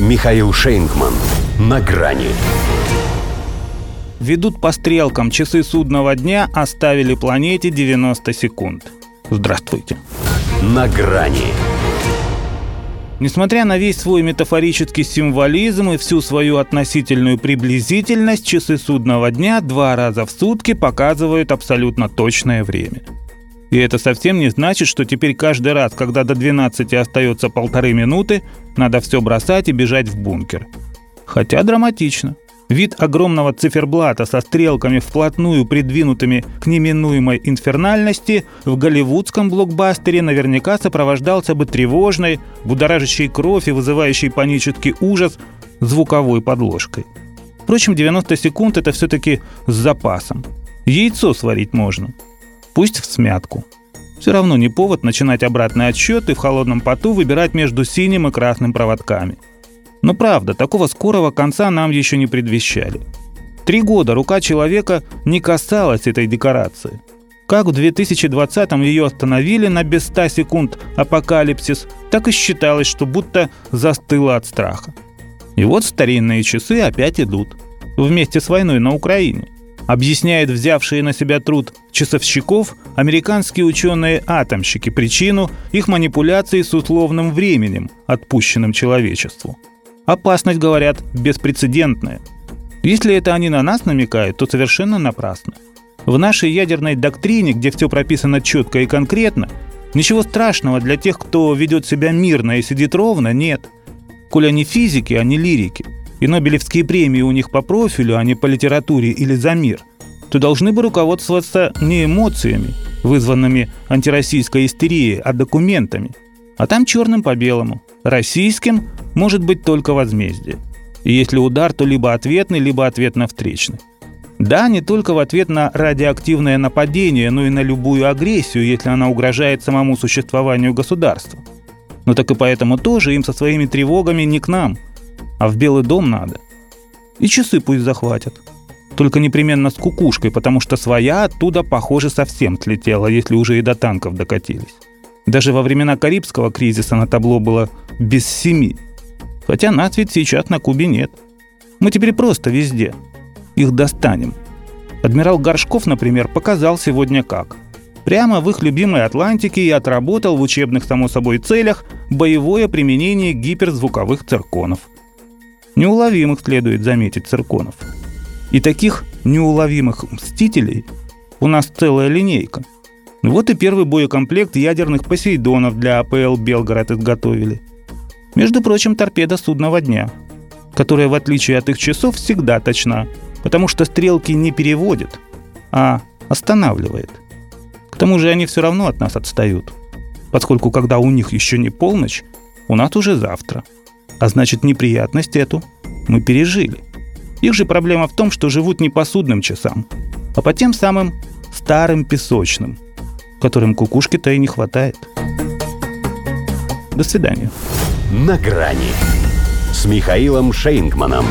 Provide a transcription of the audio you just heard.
Михаил Шейнгман. На грани. Ведут по стрелкам часы судного дня оставили планете 90 секунд. Здравствуйте. На грани. Несмотря на весь свой метафорический символизм и всю свою относительную приблизительность, часы судного дня два раза в сутки показывают абсолютно точное время. И это совсем не значит, что теперь каждый раз, когда до 12 остается полторы минуты, надо все бросать и бежать в бункер. Хотя драматично. Вид огромного циферблата со стрелками вплотную придвинутыми к неминуемой инфернальности в голливудском блокбастере наверняка сопровождался бы тревожной, будоражащей кровь и вызывающей панический ужас звуковой подложкой. Впрочем, 90 секунд это все-таки с запасом. Яйцо сварить можно. Пусть в смятку. Все равно не повод начинать обратный отсчет и в холодном поту выбирать между синим и красным проводками – но правда, такого скорого конца нам еще не предвещали. Три года рука человека не касалась этой декорации. Как в 2020-м ее остановили на без 100 секунд апокалипсис, так и считалось, что будто застыла от страха. И вот старинные часы опять идут. Вместе с войной на Украине. Объясняет взявшие на себя труд часовщиков американские ученые-атомщики причину их манипуляции с условным временем, отпущенным человечеству – Опасность, говорят, беспрецедентная. Если это они на нас намекают, то совершенно напрасно. В нашей ядерной доктрине, где все прописано четко и конкретно, ничего страшного для тех, кто ведет себя мирно и сидит ровно, нет. Коль они физики, а не лирики, и Нобелевские премии у них по профилю, а не по литературе или за мир, то должны бы руководствоваться не эмоциями, вызванными антироссийской истерией, а документами. А там черным по белому. Российским может быть только возмездие. И если удар, то либо ответный, либо ответно-встречный. Да, не только в ответ на радиоактивное нападение, но и на любую агрессию, если она угрожает самому существованию государства. Но так и поэтому тоже им со своими тревогами не к нам, а в Белый дом надо. И часы пусть захватят. Только непременно с кукушкой, потому что своя оттуда, похоже, совсем слетела, если уже и до танков докатились. Даже во времена Карибского кризиса на табло было без семи – Хотя нас ведь сейчас на Кубе нет. Мы теперь просто везде. Их достанем. Адмирал Горшков, например, показал сегодня как. Прямо в их любимой Атлантике и отработал в учебных, само собой, целях боевое применение гиперзвуковых цирконов. Неуловимых следует заметить цирконов. И таких неуловимых мстителей у нас целая линейка. Вот и первый боекомплект ядерных посейдонов для АПЛ «Белгород» изготовили – между прочим, торпеда судного дня, которая, в отличие от их часов, всегда точна, потому что стрелки не переводит, а останавливает. К тому же они все равно от нас отстают, поскольку когда у них еще не полночь, у нас уже завтра. А значит, неприятность эту мы пережили. Их же проблема в том, что живут не по судным часам, а по тем самым старым песочным, которым кукушки-то и не хватает. До свидания на грани с Михаилом Шейнгманом.